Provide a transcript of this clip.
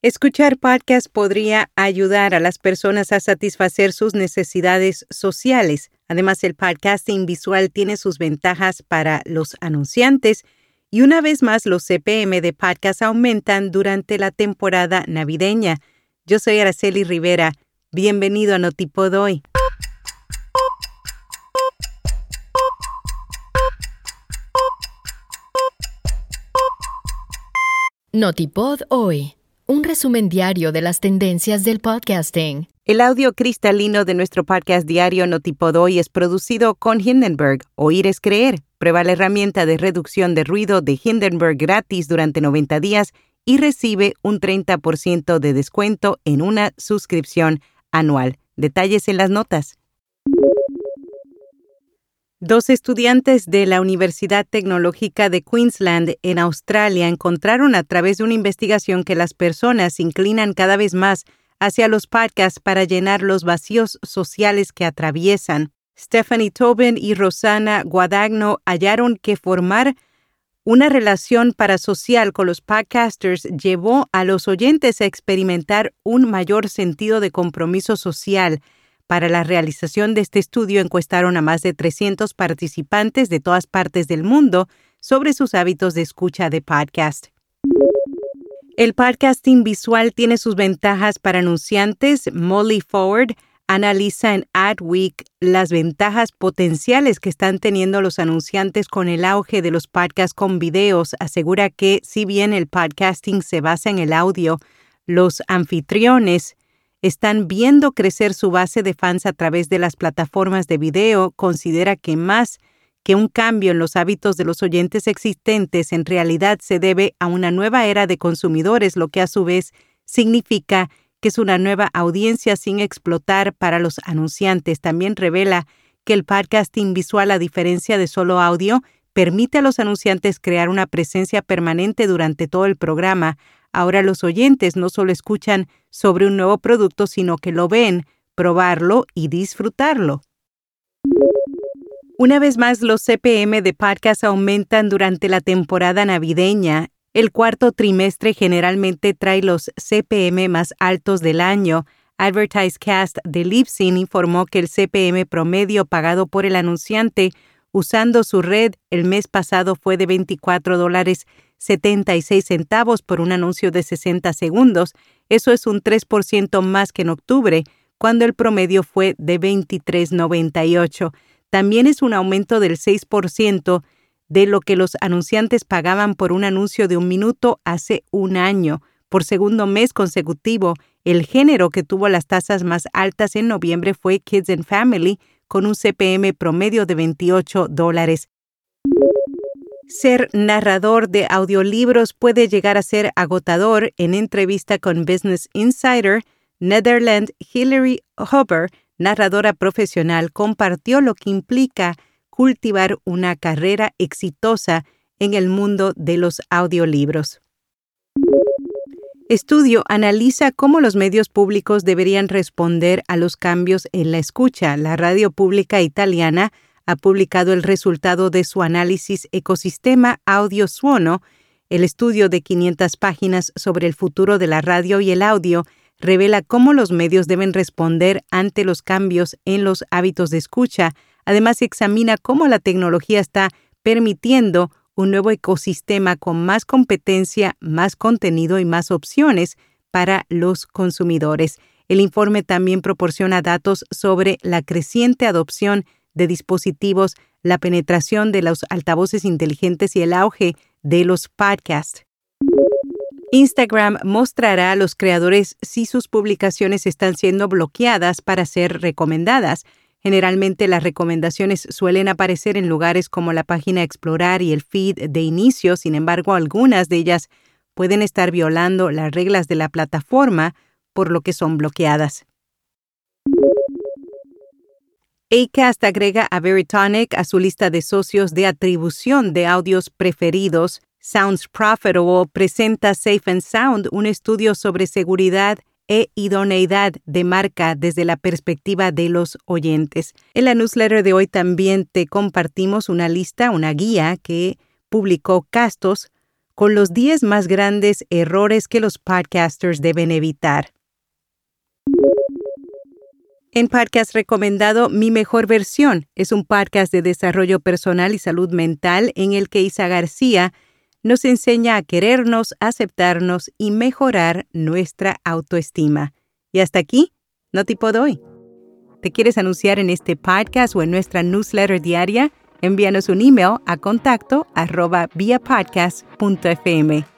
Escuchar podcast podría ayudar a las personas a satisfacer sus necesidades sociales. Además, el podcasting visual tiene sus ventajas para los anunciantes y una vez más los CPM de podcast aumentan durante la temporada navideña. Yo soy Araceli Rivera. Bienvenido a Notipod hoy. Notipod hoy un resumen diario de las tendencias del podcasting. El audio cristalino de nuestro podcast diario Notipod hoy es producido con Hindenburg. Oír es creer. Prueba la herramienta de reducción de ruido de Hindenburg gratis durante 90 días y recibe un 30% de descuento en una suscripción anual. Detalles en las notas. Dos estudiantes de la Universidad Tecnológica de Queensland en Australia encontraron a través de una investigación que las personas se inclinan cada vez más hacia los podcasts para llenar los vacíos sociales que atraviesan. Stephanie Tobin y Rosana Guadagno hallaron que formar una relación parasocial con los podcasters llevó a los oyentes a experimentar un mayor sentido de compromiso social para la realización de este estudio encuestaron a más de 300 participantes de todas partes del mundo sobre sus hábitos de escucha de podcast. El podcasting visual tiene sus ventajas para anunciantes. Molly Forward analiza en Adweek las ventajas potenciales que están teniendo los anunciantes con el auge de los podcasts con videos. Asegura que si bien el podcasting se basa en el audio, los anfitriones están viendo crecer su base de fans a través de las plataformas de video, considera que más que un cambio en los hábitos de los oyentes existentes en realidad se debe a una nueva era de consumidores, lo que a su vez significa que es una nueva audiencia sin explotar para los anunciantes. También revela que el podcasting visual, a diferencia de solo audio, permite a los anunciantes crear una presencia permanente durante todo el programa, Ahora los oyentes no solo escuchan sobre un nuevo producto, sino que lo ven, probarlo y disfrutarlo. Una vez más, los CPM de podcast aumentan durante la temporada navideña. El cuarto trimestre generalmente trae los CPM más altos del año. AdvertiseCast de Libsyn informó que el CPM promedio pagado por el anunciante usando su red el mes pasado fue de 24 dólares 76 centavos por un anuncio de 60 segundos. Eso es un 3% más que en octubre, cuando el promedio fue de 23.98. También es un aumento del 6% de lo que los anunciantes pagaban por un anuncio de un minuto hace un año. Por segundo mes consecutivo, el género que tuvo las tasas más altas en noviembre fue Kids and Family, con un CPM promedio de 28 dólares. Ser narrador de audiolibros puede llegar a ser agotador. En entrevista con Business Insider, Netherland Hillary Huber, narradora profesional, compartió lo que implica cultivar una carrera exitosa en el mundo de los audiolibros. Estudio analiza cómo los medios públicos deberían responder a los cambios en la escucha. La radio pública italiana ha publicado el resultado de su análisis Ecosistema Audio Suono. El estudio de 500 páginas sobre el futuro de la radio y el audio revela cómo los medios deben responder ante los cambios en los hábitos de escucha. Además, examina cómo la tecnología está permitiendo un nuevo ecosistema con más competencia, más contenido y más opciones para los consumidores. El informe también proporciona datos sobre la creciente adopción de dispositivos, la penetración de los altavoces inteligentes y el auge de los podcasts. Instagram mostrará a los creadores si sus publicaciones están siendo bloqueadas para ser recomendadas. Generalmente las recomendaciones suelen aparecer en lugares como la página Explorar y el feed de inicio, sin embargo algunas de ellas pueden estar violando las reglas de la plataforma, por lo que son bloqueadas. Acast agrega a Veritonic a su lista de socios de atribución de audios preferidos. Sounds Profitable presenta Safe and Sound, un estudio sobre seguridad e idoneidad de marca desde la perspectiva de los oyentes. En la newsletter de hoy también te compartimos una lista, una guía que publicó Castos con los 10 más grandes errores que los podcasters deben evitar. En podcast recomendado Mi Mejor Versión es un podcast de desarrollo personal y salud mental en el que Isa García nos enseña a querernos, aceptarnos y mejorar nuestra autoestima. Y hasta aquí, no tipo doy. ¿Te quieres anunciar en este podcast o en nuestra newsletter diaria? Envíanos un email a contacto viapodcast.fm.